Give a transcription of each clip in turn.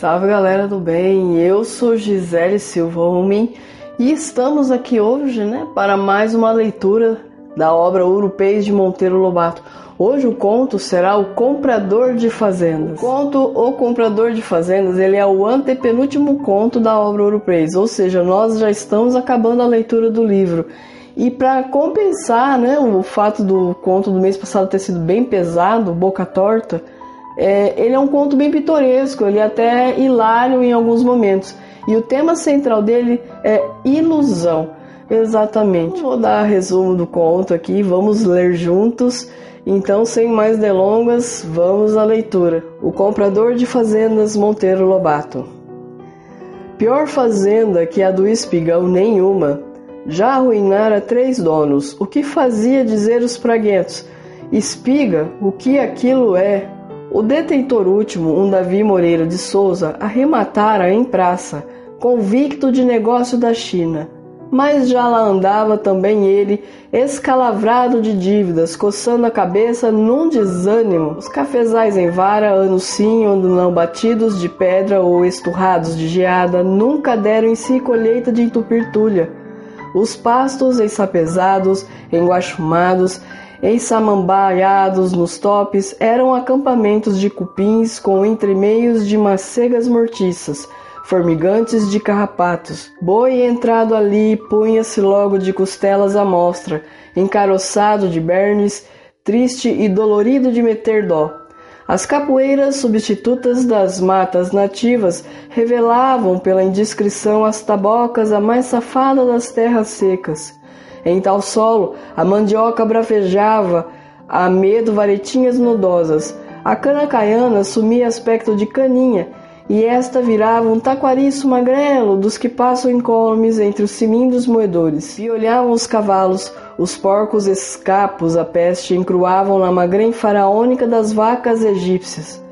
Salve galera do bem, eu sou Gisele Silva Homem e estamos aqui hoje né, para mais uma leitura da obra Urupês de Monteiro Lobato. Hoje o conto será O Comprador de Fazendas. O conto O Comprador de Fazendas ele é o antepenúltimo conto da obra Urupês, ou seja, nós já estamos acabando a leitura do livro. E para compensar né, o fato do conto do mês passado ter sido bem pesado, boca torta, é, ele é um conto bem pitoresco, ele é até hilário em alguns momentos. E o tema central dele é ilusão. Exatamente. Vou dar resumo do conto aqui, vamos ler juntos. Então, sem mais delongas, vamos à leitura. O comprador de fazendas Monteiro Lobato. Pior fazenda que a do espigão nenhuma. Já arruinara três donos. O que fazia dizer os praguentos? Espiga, o que aquilo é? O detentor último, um Davi Moreira de Souza, arrematara em praça, convicto de negócio da China. Mas já lá andava também ele, escalavrado de dívidas, coçando a cabeça num desânimo. Os cafezais em vara anunciam não batidos de pedra ou esturrados de geada, nunca deram em si colheita de entupir tulha. Os pastos ensapezados, enguachumados, ensamambaiados nos topes, eram acampamentos de cupins com entremeios de macegas mortiças, formigantes de carrapatos. Boi entrado ali punha-se logo de costelas à mostra, encaroçado de bernes, triste e dolorido de meter dó. As capoeiras substitutas das matas nativas revelavam pela indiscrição as tabocas a mais safada das terras secas. Em tal solo, a mandioca bravejava a medo varetinhas nodosas. A cana caiana assumia aspecto de caninha, e esta virava um taquariço magrelo dos que passam incólumes entre os cilindros moedores. E olhavam os cavalos, os porcos escapos a peste encruavam na magrém faraônica das vacas egípcias.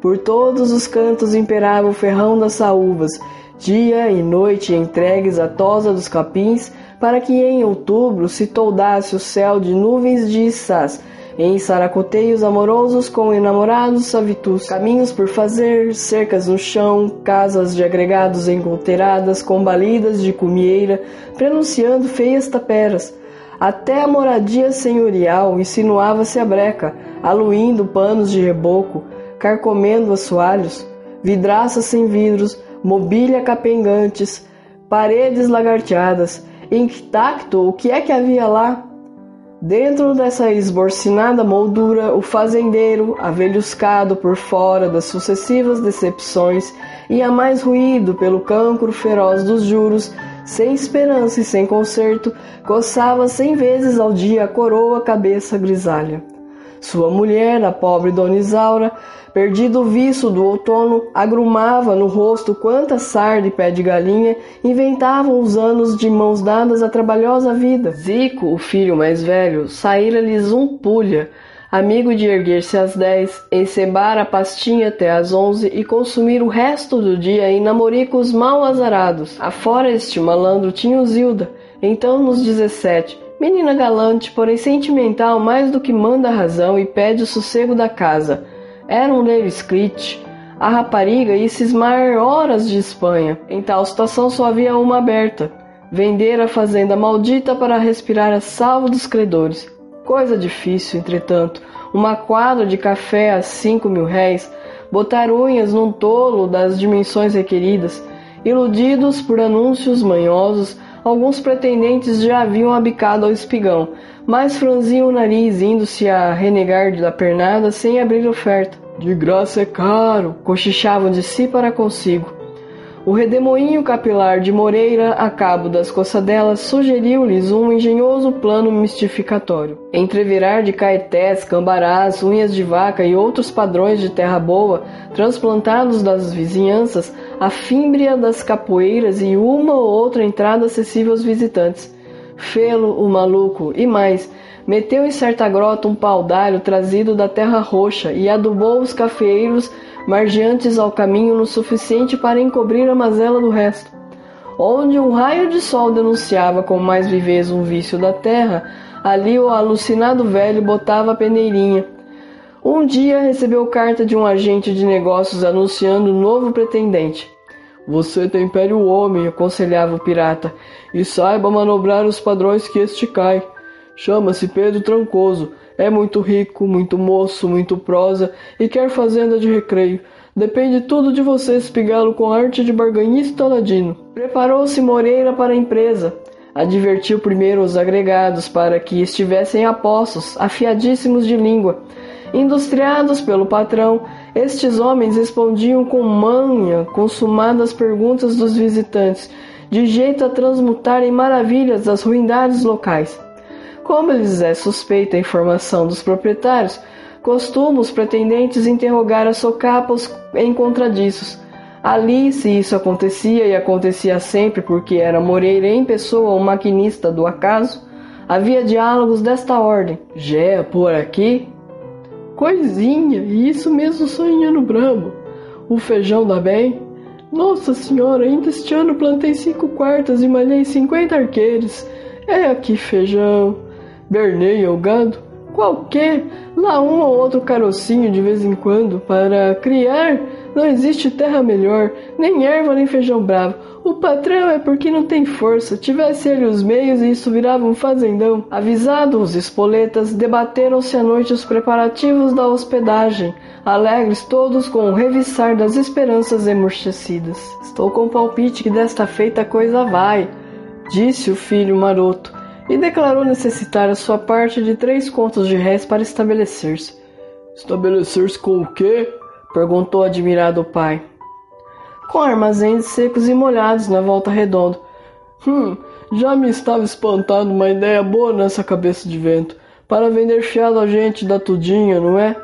Por todos os cantos imperava o ferrão das saúvas, dia e noite entregues à tosa dos capins, para que em outubro se toldasse o céu de nuvens de içás, em saracoteios amorosos com enamorados savitus, caminhos por fazer, cercas no chão, casas de agregados enconteiradas, combalidas de cumieira, prenunciando feias taperas. Até a moradia senhorial insinuava-se a breca, aluindo panos de reboco, carcomendo assoalhos, vidraças sem vidros, mobília capengantes, paredes lagarteadas, intacto, o que é que havia lá? Dentro dessa esborcinada moldura, o fazendeiro, avelhuscado por fora das sucessivas decepções, ia mais ruído pelo cancro feroz dos juros, sem esperança e sem conserto, coçava cem vezes ao dia a coroa cabeça grisalha. Sua mulher, a pobre Dona Isaura, perdido o viço do outono, agrumava no rosto quanta sarda e pé de galinha inventavam os anos de mãos dadas à trabalhosa vida. Zico, o filho mais velho, saíra-lhes um pulha, amigo de erguer-se às dez, encebar a pastinha até às onze e consumir o resto do dia em namoricos mal azarados. Afora este malandro tinha Zilda, então nos dezessete, Menina galante, porém sentimental mais do que manda a razão e pede o sossego da casa. Era um Lewis. A rapariga ia cismar horas de Espanha. Em tal situação só havia uma aberta. Vender a fazenda maldita para respirar a salvo dos credores. Coisa difícil, entretanto. Uma quadra de café a cinco mil réis. Botar unhas num tolo das dimensões requeridas. Iludidos por anúncios manhosos, Alguns pretendentes já haviam abicado ao espigão, mas franziam o nariz, indo-se a renegar da pernada sem abrir oferta. De graça é caro, cochichavam de si para consigo. O redemoinho capilar de Moreira, a cabo das coçadelas, sugeriu-lhes um engenhoso plano mistificatório. Entrevirar de caetés, cambarás, unhas de vaca e outros padrões de terra boa, transplantados das vizinhanças, a fímbria das capoeiras e uma ou outra entrada acessível aos visitantes. Fê-lo, o maluco, e mais, meteu em certa grota um paudalho trazido da terra roxa e adubou os cafeeiros margeantes ao caminho no suficiente para encobrir a mazela do resto. Onde um raio de sol denunciava com mais viveza um vício da terra, ali o alucinado velho botava a peneirinha. Um dia recebeu carta de um agente de negócios anunciando um novo pretendente. Você tempere o homem, aconselhava o pirata, e saiba manobrar os padrões que este cai. Chama-se Pedro Trancoso, é muito rico, muito moço, muito prosa e quer fazenda de recreio. Depende tudo de você espigá-lo com arte de barganhista ladino. Preparou-se Moreira para a empresa. Advertiu primeiro os agregados para que estivessem apostos, afiadíssimos de língua Industriados pelo patrão, estes homens respondiam com manha consumadas perguntas dos visitantes, de jeito a transmutar em maravilhas as ruindades locais. Como lhes é suspeita a informação dos proprietários, costumam os pretendentes interrogar a socapos em contradiços. Ali, se isso acontecia, e acontecia sempre porque era Moreira em pessoa o maquinista do acaso, havia diálogos desta ordem. Gé, por aqui, Coisinha, isso mesmo sonhando brabo. O feijão dá bem? Nossa senhora, ainda este ano plantei cinco quartas e malhei cinquenta arqueiros. É aqui feijão. Bernei o gado? Qualquer, lá um ou outro carocinho de vez em quando, para criar. Não existe terra melhor, nem erva nem feijão bravo. O patrão é porque não tem força. Tivesse ele os meios e isso virava um fazendão. Avisados os espoletas, debateram-se à noite os preparativos da hospedagem, alegres todos com o reviçar das esperanças emurchecidas. Estou com o palpite que desta feita a coisa vai, disse o filho maroto, e declarou necessitar a sua parte de três contos de réis para estabelecer-se. Estabelecer-se com o quê? perguntou admirado o pai com armazéns secos e molhados na volta redonda. Hum, já me estava espantando uma ideia boa nessa cabeça de vento. Para vender fiado a gente da tudinha, não é?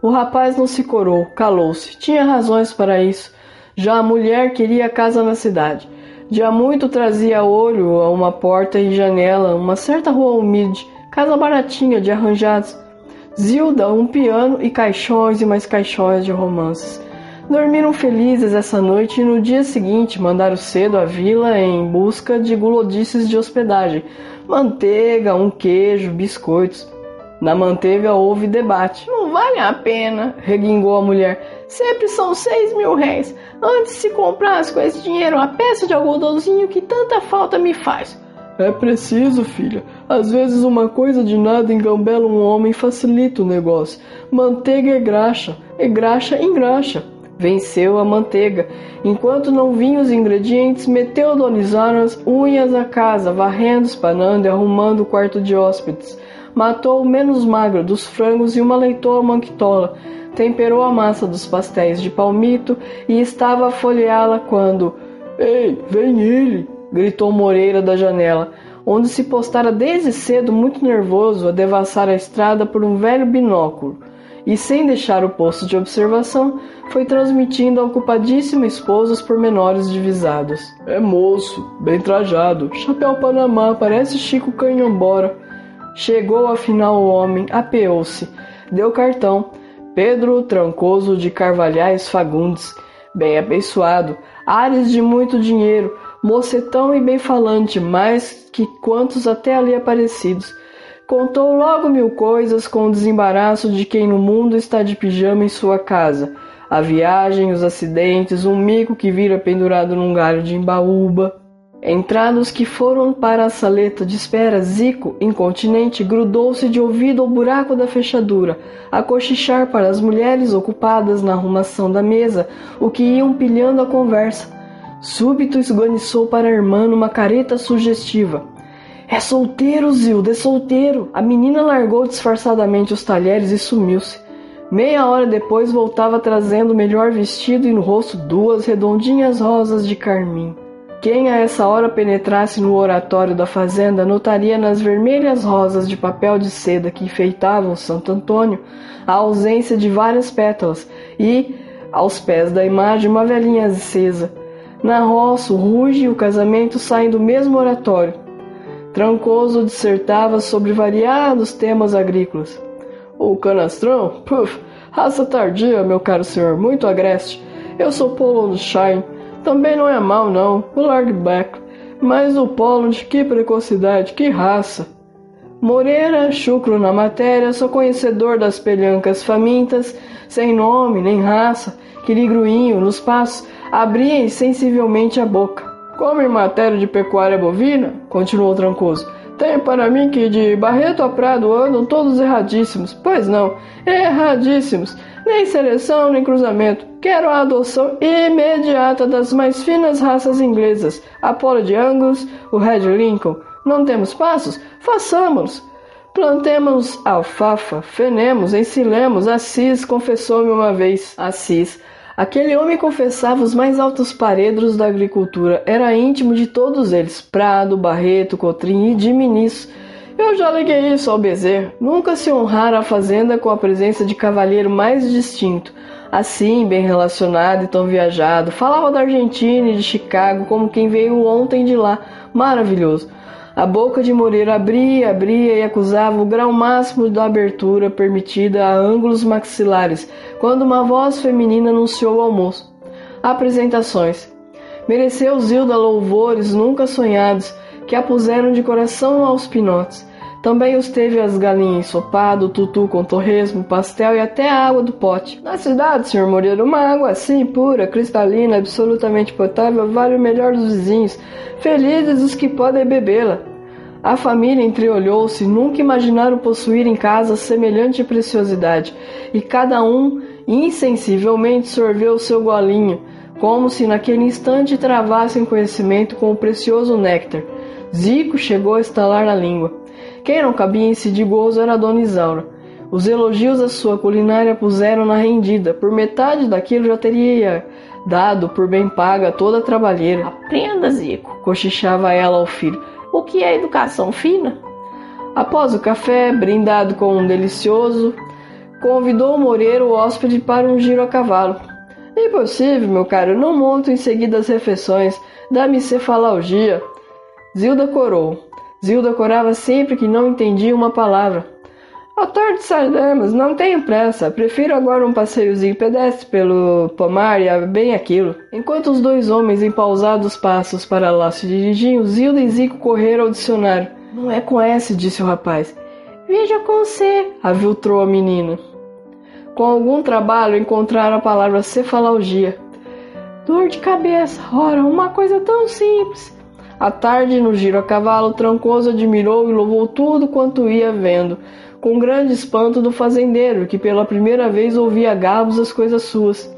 O rapaz não se corou, calou-se. Tinha razões para isso. Já a mulher queria casa na cidade. Já muito trazia olho a uma porta e janela, uma certa rua humilde, casa baratinha de arranjados. Zilda, um piano e caixões e mais caixões de romances. Dormiram felizes essa noite e no dia seguinte mandaram cedo à vila em busca de gulodices de hospedagem, manteiga, um queijo, biscoitos. Na manteiga houve debate. Não vale a pena, reguingou a mulher. Sempre são seis mil réis. Antes se comprasse com esse dinheiro uma peça de algodãozinho que tanta falta me faz. É preciso, filha. Às vezes uma coisa de nada engambela um homem e facilita o negócio. Manteiga é graxa, e graxa engraxa. Venceu a manteiga. Enquanto não vinham os ingredientes, meteu Donizano as unhas à casa, varrendo, espanando e arrumando o quarto de hóspedes. Matou o menos magro dos frangos e uma leitoa manquitola. Temperou a massa dos pastéis de palmito e estava a folheá-la quando. Ei, vem ele! gritou Moreira da janela, onde se postara desde cedo muito nervoso a devassar a estrada por um velho binóculo e, sem deixar o posto de observação, foi transmitindo ao ocupadíssimo esposo os pormenores divisados. É moço, bem trajado, chapéu panamá, parece Chico Canhambora. Chegou afinal o homem, apeou-se, deu cartão. Pedro Trancoso de Carvalhais Fagundes, bem apessoado, ares de muito dinheiro, mocetão e bem falante, mais que quantos até ali aparecidos Contou logo mil coisas com o desembaraço de quem no mundo está de pijama em sua casa. A viagem, os acidentes, um mico que vira pendurado num galho de embaúba. Entrados que foram para a saleta de espera, Zico, incontinente, grudou-se de ouvido ao buraco da fechadura, a cochichar para as mulheres ocupadas na arrumação da mesa, o que iam pilhando a conversa. Súbito esganiçou para a irmã numa careta sugestiva. É solteiro, Zilda, é solteiro. A menina largou disfarçadamente os talheres e sumiu-se. Meia hora depois voltava trazendo o melhor vestido e no rosto duas redondinhas rosas de carmim. Quem a essa hora penetrasse no oratório da fazenda notaria nas vermelhas rosas de papel de seda que enfeitavam Santo Antônio a ausência de várias pétalas e, aos pés da imagem, uma velhinha acesa. Na roça, o ruge e o casamento saem do mesmo oratório Trancoso dissertava sobre variados temas agrícolas. O canastrão? Puf, raça tardia, meu caro senhor, muito agreste. Eu sou Polo Shine. Também não é mal, não, o Largback. Mas o Polo de que precocidade, que raça. Moreira, chucro na matéria, só conhecedor das pelhancas famintas, sem nome nem raça, que ligruinho, nos passos, abria insensivelmente a boca. Como em matéria de pecuária bovina, continuou Trancoso, tem para mim que de Barreto a Prado andam todos erradíssimos. Pois não, erradíssimos. Nem seleção, nem cruzamento. Quero a adoção imediata das mais finas raças inglesas. A Polo de Angus, o Red Lincoln. Não temos passos? Façamos-los. Plantemos alfafa, fenemos, ensilemos. Assis confessou-me uma vez. Assis. Aquele homem confessava os mais altos paredros da agricultura. Era íntimo de todos eles: Prado, Barreto, Cotrim e Diminis. Eu já liguei isso ao Bezerro. Nunca se honrara a fazenda com a presença de cavalheiro mais distinto. Assim, bem relacionado e tão viajado. Falava da Argentina e de Chicago como quem veio ontem de lá. Maravilhoso. A boca de Moreira abria, abria e acusava o grau máximo da abertura permitida a ângulos maxilares, quando uma voz feminina anunciou o almoço. Apresentações. Mereceu Zilda louvores nunca sonhados, que a puseram de coração aos pinotes. Também os teve as galinhas ensopado, tutu com torresmo, pastel e até a água do pote. Na cidade, senhor Moreira, uma água assim, pura, cristalina, absolutamente potável, vale o melhor dos vizinhos. Felizes os que podem bebê-la. A família entreolhou-se, nunca imaginaram possuir em casa semelhante preciosidade, e cada um insensivelmente sorveu o seu golinho, como se naquele instante travassem conhecimento com o precioso néctar. Zico chegou a estalar na língua. Quem não cabia em si de gozo era Dona Isaura. Os elogios à sua culinária puseram na rendida. Por metade daquilo já teria dado por bem paga toda a trabalheira. Aprenda, Zico, cochichava ela ao filho. O que é educação fina? Após o café, brindado com um delicioso, convidou Moreira o hóspede para um giro a cavalo. Impossível, meu caro, não monto em seguida as refeições, dá-me cefalgia. Zilda corou. Zilda corava sempre que não entendia uma palavra. À tarde sairemos, não tenho pressa. Prefiro agora um passeiozinho pedestre pelo pomar e bem aquilo. Enquanto os dois homens em pausados passos para lá se dirigiam, Zilda e Zico correram ao dicionário. Não é com S, disse o rapaz. Veja com C, aviltrou a menina. Com algum trabalho encontraram a palavra cefalgia. Dor de cabeça, ora, uma coisa tão simples. À tarde, no giro a cavalo, Trancoso admirou e louvou tudo quanto ia vendo com grande espanto do fazendeiro, que pela primeira vez ouvia gabos as coisas suas.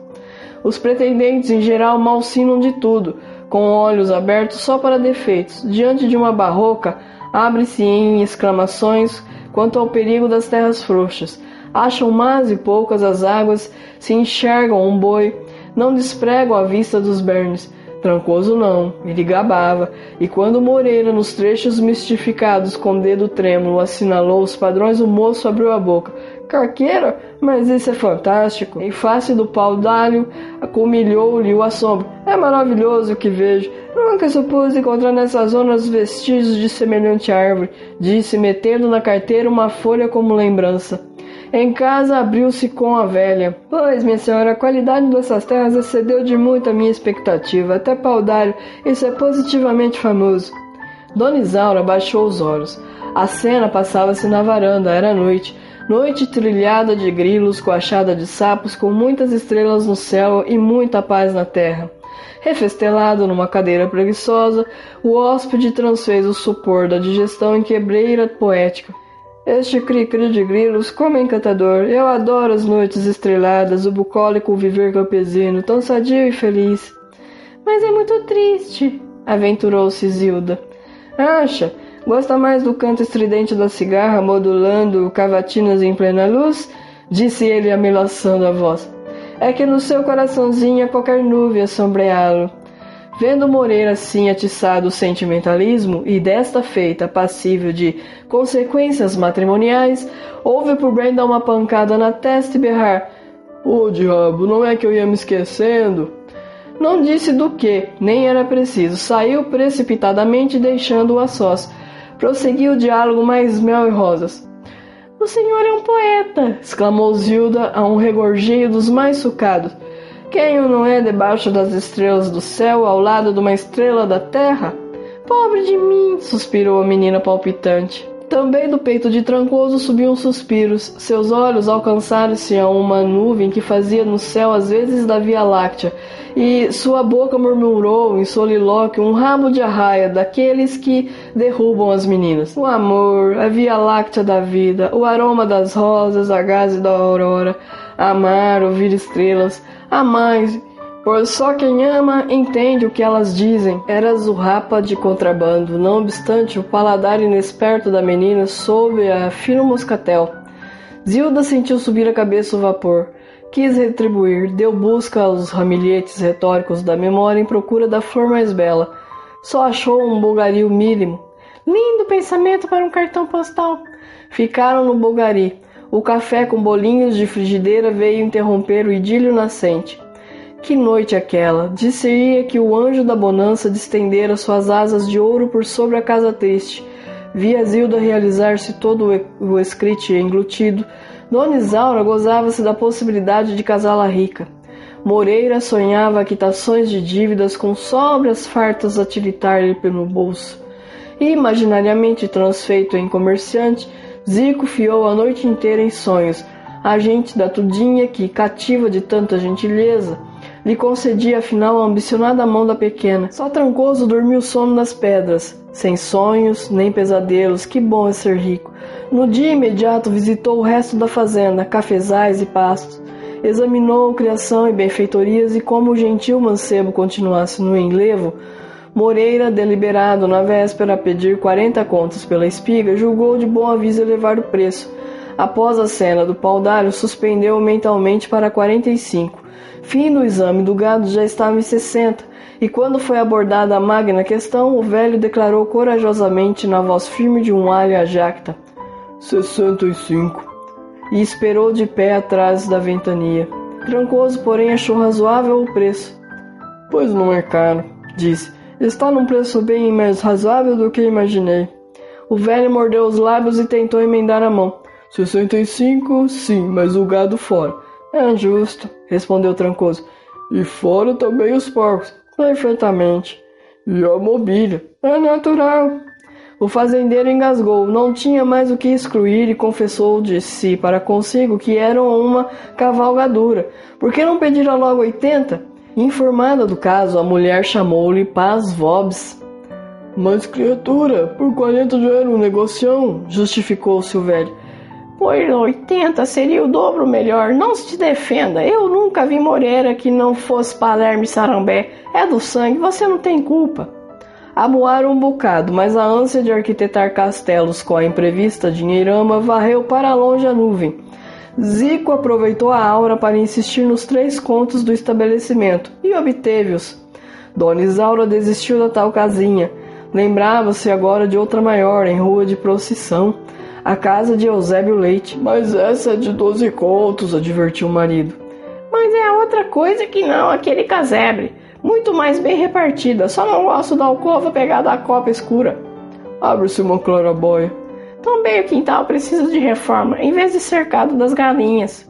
Os pretendentes, em geral, malsinam de tudo, com olhos abertos só para defeitos. Diante de uma barroca, abre-se em exclamações quanto ao perigo das terras frouxas. Acham más e poucas as águas, se enxergam um boi, não despregam a vista dos bernes, Trancoso não, ele gabava, e quando Moreira, nos trechos mistificados com dedo trêmulo, assinalou os padrões, o moço abriu a boca. Carqueira? Mas isso é fantástico. Em face do pau d'alho, acumilhou-lhe o assombro. É maravilhoso o que vejo. Nunca supus encontrar nessas zonas vestígios de semelhante árvore, disse, metendo na carteira uma folha como lembrança. Em casa abriu-se com a velha. Pois, minha senhora, a qualidade dessas terras excedeu de muito a minha expectativa. Até Paudário, isso é positivamente famoso. Dona Isaura baixou os olhos. A cena passava-se na varanda, era noite. Noite trilhada de grilos, coachada de sapos, com muitas estrelas no céu e muita paz na terra. Refestelado numa cadeira preguiçosa, o hóspede transfez o supor da digestão em quebreira poética. Este cri-cri de grilos, como é encantador! Eu adoro as noites estreladas, o bucólico viver campesino, tão sadio e feliz. Mas é muito triste, aventurou-se Zilda. Acha? Gosta mais do canto estridente da cigarra modulando cavatinas em plena luz? Disse ele amelaçando a voz. É que no seu coraçãozinho há qualquer nuvem a sombreá-lo. Vendo Moreira assim atiçado o sentimentalismo e desta feita passível de consequências matrimoniais, houve por bem dar uma pancada na testa e berrar: Ô oh, diabo, não é que eu ia me esquecendo? Não disse do que, nem era preciso. Saiu precipitadamente, deixando-o a sós. Prosseguiu o diálogo mais mel e rosas. O senhor é um poeta! exclamou Zilda a um regorjeio dos mais sucados. Quem o não é debaixo das estrelas do céu, ao lado de uma estrela da terra? Pobre de mim, suspirou a menina palpitante. Também do peito de Trancoso subiam suspiros. Seus olhos alcançaram-se a uma nuvem que fazia no céu as vezes da Via Láctea, e sua boca murmurou em solilóquio um ramo de arraia daqueles que derrubam as meninas. O amor, a Via Láctea da vida, o aroma das rosas, a gaze da aurora, amar, ouvir estrelas, amar Pois só quem ama entende o que elas dizem. Era zurrapa de contrabando, não obstante o paladar inesperto da menina soube a fino moscatel. Zilda sentiu subir a cabeça o vapor. Quis retribuir, deu busca aos ramilhetes retóricos da memória em procura da flor mais bela. Só achou um bulgario mínimo. Lindo pensamento para um cartão postal. Ficaram no bulgari. O café com bolinhos de frigideira veio interromper o idílio nascente. Que noite aquela! Disse-ia que o anjo da bonança distendera suas asas de ouro por sobre a casa triste. Via Zilda realizar-se todo o escrite englutido. Dona Isaura gozava-se da possibilidade de casá-la rica. Moreira sonhava quitações de dívidas com sobras fartas a tiritar-lhe pelo bolso. E, imaginariamente transfeito em comerciante, Zico fiou a noite inteira em sonhos, a gente da tudinha que, cativa de tanta gentileza, lhe concedia afinal a ambicionada mão da pequena. Só Trancoso dormiu o sono das pedras, sem sonhos nem pesadelos. Que bom é ser rico. No dia imediato visitou o resto da fazenda, cafezais e pastos. Examinou criação e benfeitorias e como o gentil mancebo continuasse no enlevo, Moreira, deliberado na véspera a pedir quarenta contos pela espiga, julgou de bom aviso elevar o preço. Após a cena do paudário, suspendeu mentalmente para quarenta e cinco Fim do exame do gado já estava em 60, e quando foi abordada a magna questão, o velho declarou corajosamente na voz firme de um alho a jacta: 65. E esperou de pé atrás da ventania. Trancoso, porém, achou razoável o preço. Pois não é caro, disse. Está num preço bem mais razoável do que imaginei. O velho mordeu os lábios e tentou emendar a mão. 65, sim, mas o gado fora. É justo, respondeu Trancoso. E fora também os porcos. Perfeitamente. E a mobília. É natural. O fazendeiro engasgou, não tinha mais o que excluir e confessou de si para consigo que eram uma cavalgadura. Por que não pedira logo oitenta? Informada do caso, a mulher chamou-lhe Paz Vobs. Mas criatura, por quarenta já era um negocião, justificou-se o velho. Por 80 seria o dobro melhor. Não se defenda. Eu nunca vi Moreira que não fosse Palermo e Sarambé. É do sangue, você não tem culpa. Amuaram um bocado, mas a ânsia de arquitetar castelos com a imprevista dinheirama varreu para longe a nuvem. Zico aproveitou a aura para insistir nos três contos do estabelecimento e obteve-os. Dona Isaura desistiu da tal casinha. Lembrava-se agora de outra maior, em rua de procissão a casa de Eusébio Leite. Mas essa é de doze contos, advertiu o marido. Mas é outra coisa que não aquele casebre. Muito mais bem repartida, só não gosto da alcova pegada à copa escura. Abre-se uma clarabóia. Também o quintal precisa de reforma, em vez de cercado das galinhas.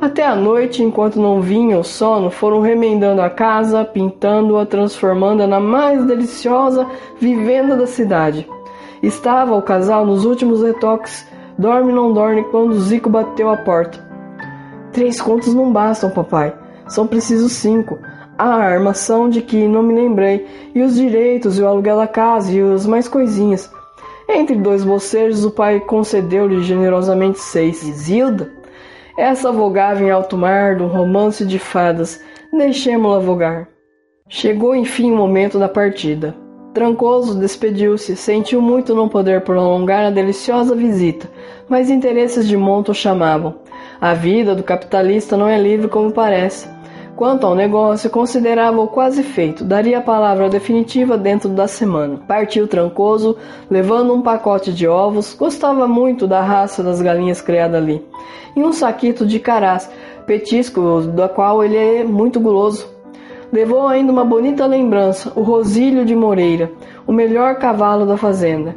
Até a noite, enquanto não vinha o sono, foram remendando a casa, pintando-a, transformando-a na mais deliciosa vivenda da cidade. Estava o casal nos últimos retoques. Dorme não dorme quando Zico bateu a porta. Três contos não bastam, papai. São precisos cinco. A armação de que não me lembrei, e os direitos, e o aluguel da casa, e as mais coisinhas. Entre dois bocejos, o pai concedeu-lhe generosamente seis. Zilda? Essa vogava em alto mar de um romance de fadas. Deixemo-la vogar. Chegou enfim o momento da partida. Trancoso despediu-se, sentiu muito não poder prolongar a deliciosa visita, mas interesses de monta o chamavam. A vida do capitalista não é livre como parece. Quanto ao negócio, considerava-o quase feito, daria a palavra definitiva dentro da semana. Partiu Trancoso, levando um pacote de ovos, gostava muito da raça das galinhas criadas ali, e um saquito de carás, petisco da qual ele é muito guloso. Levou ainda uma bonita lembrança, o Rosílio de Moreira, o melhor cavalo da fazenda.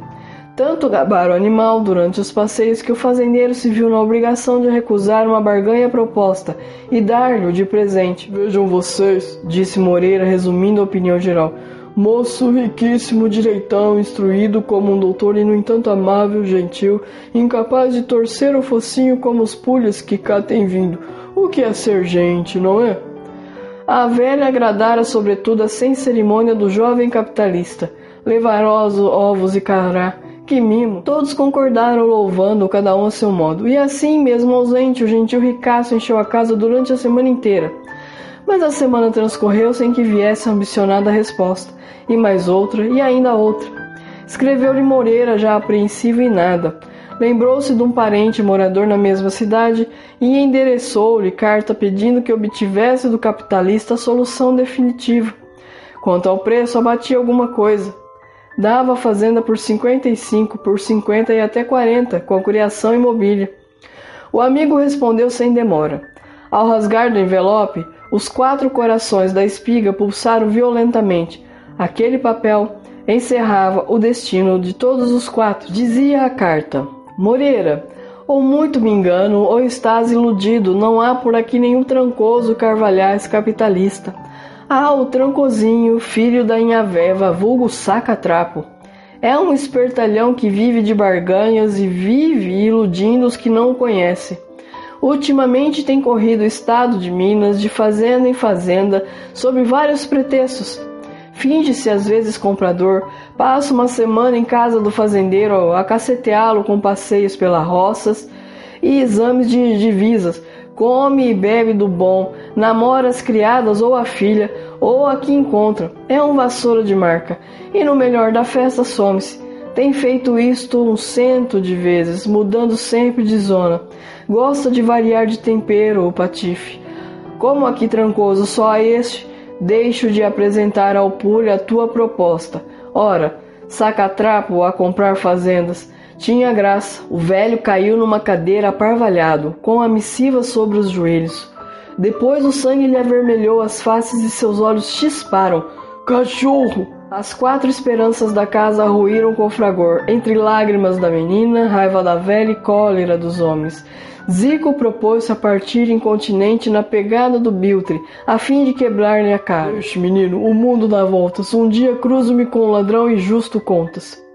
Tanto gabaram o animal durante os passeios que o fazendeiro se viu na obrigação de recusar uma barganha proposta e dar-lhe de presente. Vejam vocês, disse Moreira, resumindo a opinião geral. Moço riquíssimo, direitão, instruído como um doutor e, no entanto, amável, gentil, incapaz de torcer o focinho como os pulhas que cá têm vindo. O que é ser gente, não é? A velha agradara sobretudo a sem cerimônia do jovem capitalista. Levaroso, ovos e cará, que mimo! Todos concordaram louvando, cada um a seu modo. E assim, mesmo ausente, o gentil ricaço encheu a casa durante a semana inteira. Mas a semana transcorreu sem que viesse a ambicionada resposta, e mais outra, e ainda outra. Escreveu-lhe Moreira, já apreensivo e nada. Lembrou-se de um parente morador na mesma cidade e endereçou-lhe carta pedindo que obtivesse do capitalista a solução definitiva. Quanto ao preço, abatia alguma coisa. Dava a fazenda por 55, por 50 e até 40, com a criação e. O amigo respondeu sem demora. Ao rasgar do envelope, os quatro corações da espiga pulsaram violentamente. Aquele papel encerrava o destino de todos os quatro. Dizia a carta: Moreira, ou muito me engano, ou estás iludido, não há por aqui nenhum trancoso Carvalhais capitalista. Há o trancozinho, filho da Inhaveva, vulgo saca-trapo. É um espertalhão que vive de barganhas e vive iludindo os que não o conhecem. Ultimamente tem corrido o estado de Minas de fazenda em fazenda sob vários pretextos. Finge-se às vezes comprador, passa uma semana em casa do fazendeiro a caceteá-lo com passeios pelas roças e exames de divisas, come e bebe do bom, namora as criadas ou a filha, ou a que encontra. É um vassoura de marca, e no melhor da festa some-se. Tem feito isto um cento de vezes, mudando sempre de zona. Gosta de variar de tempero ou patife. Como aqui Trancoso só há este, deixo de apresentar ao Pulha a tua proposta. Ora, saca-trapo a comprar fazendas. Tinha graça. O velho caiu numa cadeira aparvalhado, com a missiva sobre os joelhos. Depois o sangue lhe avermelhou as faces e seus olhos chisparam. Cachorro! As quatro esperanças da casa ruíram com fragor, entre lágrimas da menina, raiva da velha e cólera dos homens. Zico propôs-se a partir incontinente na pegada do Biltre, a fim de quebrar-lhe a cara. Menino, o mundo dá voltas. Um dia cruzo-me com um ladrão e justo contas.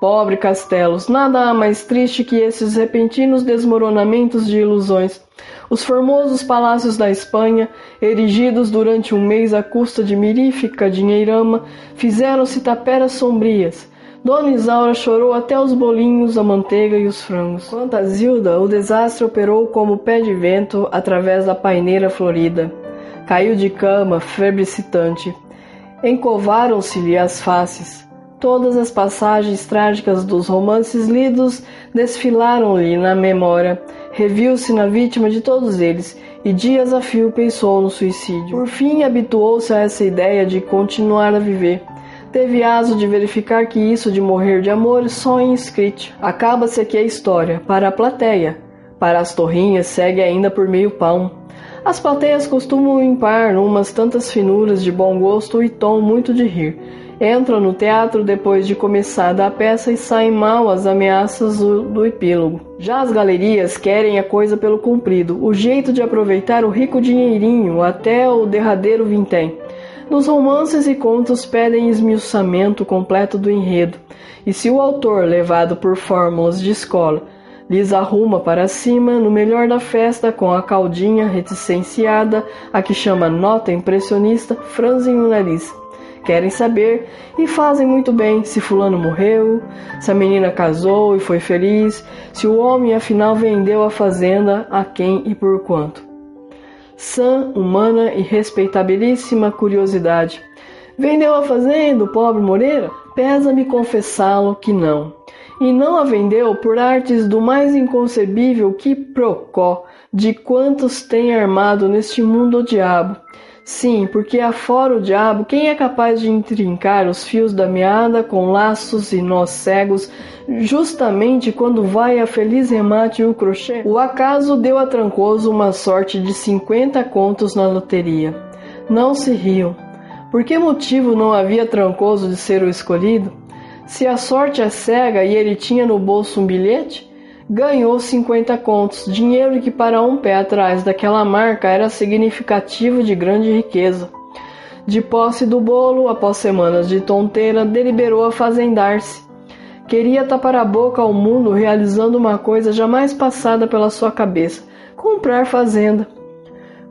Pobre Castelos, nada há mais triste que esses repentinos desmoronamentos de ilusões. Os formosos palácios da Espanha, erigidos durante um mês à custa de mirífica dinheirama, fizeram-se taperas sombrias, Dona Isaura chorou até os bolinhos, a manteiga e os frangos. Quanto a Zilda, o desastre operou como pé de vento através da paineira florida. Caiu de cama, febricitante. Encovaram-se-lhe as faces. Todas as passagens trágicas dos romances lidos desfilaram-lhe na memória. Reviu-se na vítima de todos eles e dias a fio pensou no suicídio. Por fim, habituou-se a essa ideia de continuar a viver teve aso de verificar que isso de morrer de amor só em escrito. Acaba-se aqui a história, para a plateia. Para as torrinhas segue ainda por meio pão. As plateias costumam impar umas tantas finuras de bom gosto e tom muito de rir. Entram no teatro depois de começada a peça e saem mal as ameaças do, do epílogo. Já as galerias querem a coisa pelo comprido, o jeito de aproveitar o rico dinheirinho até o derradeiro vintém. Nos romances e contos pedem esmiuçamento completo do enredo, e se o autor, levado por fórmulas de escola, lhes arruma para cima, no melhor da festa, com a caldinha reticenciada, a que chama nota impressionista, franzem o nariz. Querem saber e fazem muito bem se Fulano morreu, se a menina casou e foi feliz, se o homem afinal vendeu a fazenda a quem e por quanto sã, humana e respeitabilíssima curiosidade. Vendeu a fazenda, o pobre Moreira? Pesa-me confessá-lo que não. E não a vendeu por artes do mais inconcebível que procó de quantos tem armado neste mundo o diabo. Sim, porque afora o diabo, quem é capaz de intrincar os fios da meada com laços e nós cegos, justamente quando vai a feliz remate o crochê? O acaso deu a Trancoso uma sorte de cinquenta contos na loteria. Não se riam. Por que motivo não havia Trancoso de ser o escolhido? Se a sorte é cega e ele tinha no bolso um bilhete? Ganhou 50 contos, dinheiro que para um pé atrás daquela marca era significativo de grande riqueza. De posse do bolo, após semanas de tonteira, deliberou a fazendar-se. Queria tapar a boca ao mundo realizando uma coisa jamais passada pela sua cabeça: comprar fazenda.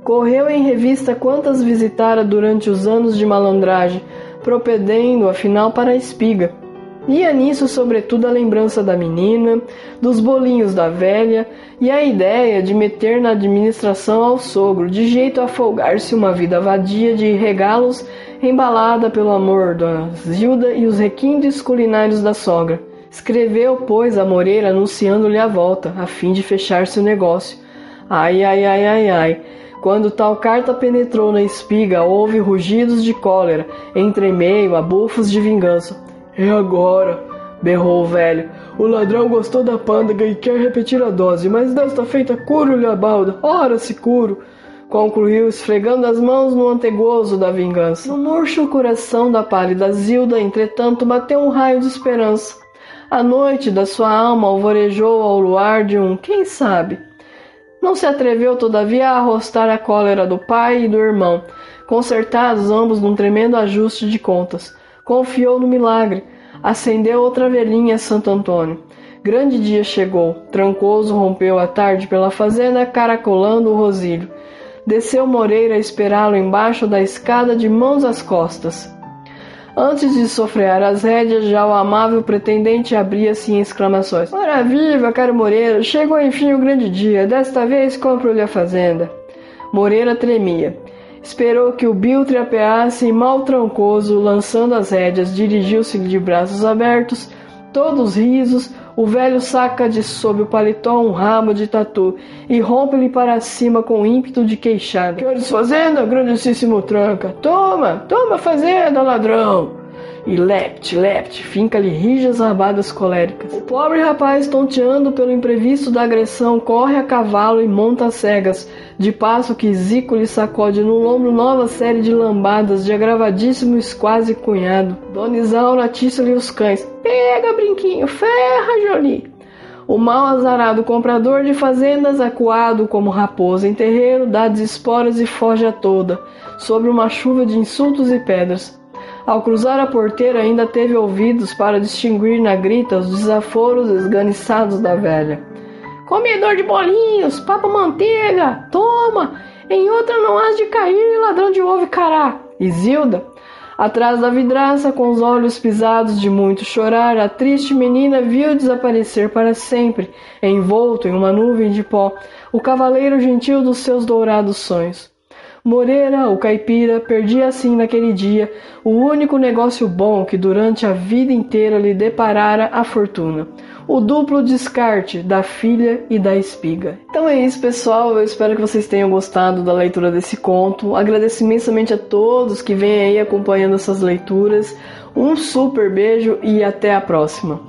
Correu em revista quantas visitara durante os anos de malandragem, propedendo afinal para a espiga. Ia nisso, sobretudo, a lembrança da menina, dos bolinhos da velha e a ideia de meter na administração ao sogro, de jeito a folgar-se uma vida vadia de regalos embalada pelo amor da Zilda e os requintes culinários da sogra. Escreveu, pois, a Moreira anunciando-lhe a volta, a fim de fechar-se o negócio. Ai, ai, ai, ai, ai. Quando tal carta penetrou na espiga, houve rugidos de cólera, entre meio a bufos de vingança. É agora, berrou o velho. O ladrão gostou da pândega e quer repetir a dose, mas desta feita curo-lhe a balda. Ora se curo! Concluiu, esfregando as mãos no antegozo da vingança. No murcho coração da pálida Zilda, entretanto, bateu um raio de esperança. A noite da sua alma alvorejou ao luar de um quem sabe. Não se atreveu, todavia, a arrostar a cólera do pai e do irmão, consertados ambos num tremendo ajuste de contas. Confiou no milagre. Acendeu outra velhinha Santo Antônio. Grande dia chegou. Trancoso rompeu a tarde pela fazenda, caracolando o rosilho. Desceu Moreira a esperá-lo embaixo da escada de mãos às costas. Antes de sofrear as rédeas, já o amável pretendente abria-se em exclamações. Ora viva, caro Moreira, chegou enfim o grande dia. Desta vez compro-lhe a fazenda. Moreira tremia. Esperou que o biltre apeasse e, mal trancoso, lançando as rédeas, dirigiu-se de braços abertos, todos risos, o velho saca de sob o paletó um ramo de tatu e rompe-lhe para cima com ímpeto de queixada. Queres fazenda, grandíssimo tranca? Toma, toma fazenda, ladrão! E lepte, lepte, finca-lhe rijas rabadas coléricas. O pobre rapaz, tonteando pelo imprevisto da agressão, corre a cavalo e monta as cegas, de passo que Zico lhe sacode no ombro nova série de lambadas de agravadíssimo quase cunhado. Dona Isaura atiça-lhe os cães. Pega, brinquinho, ferra, Jolie! O mal azarado comprador de fazendas, acuado como raposa em terreiro, dá desesporas e foge a toda, sobre uma chuva de insultos e pedras. Ao cruzar a porteira, ainda teve ouvidos para distinguir na grita os desaforos esganiçados da velha. Comedor de bolinhos, papa manteiga, toma! Em outra não has de cair, ladrão de ovo cará. Zilda, atrás da vidraça, com os olhos pisados de muito chorar, a triste menina viu desaparecer para sempre, envolto em uma nuvem de pó, o cavaleiro gentil dos seus dourados sonhos. Moreira, o caipira, perdia assim naquele dia o único negócio bom que durante a vida inteira lhe deparara a fortuna. O duplo descarte da filha e da espiga. Então é isso, pessoal. Eu espero que vocês tenham gostado da leitura desse conto. Agradeço imensamente a todos que vêm aí acompanhando essas leituras. Um super beijo e até a próxima.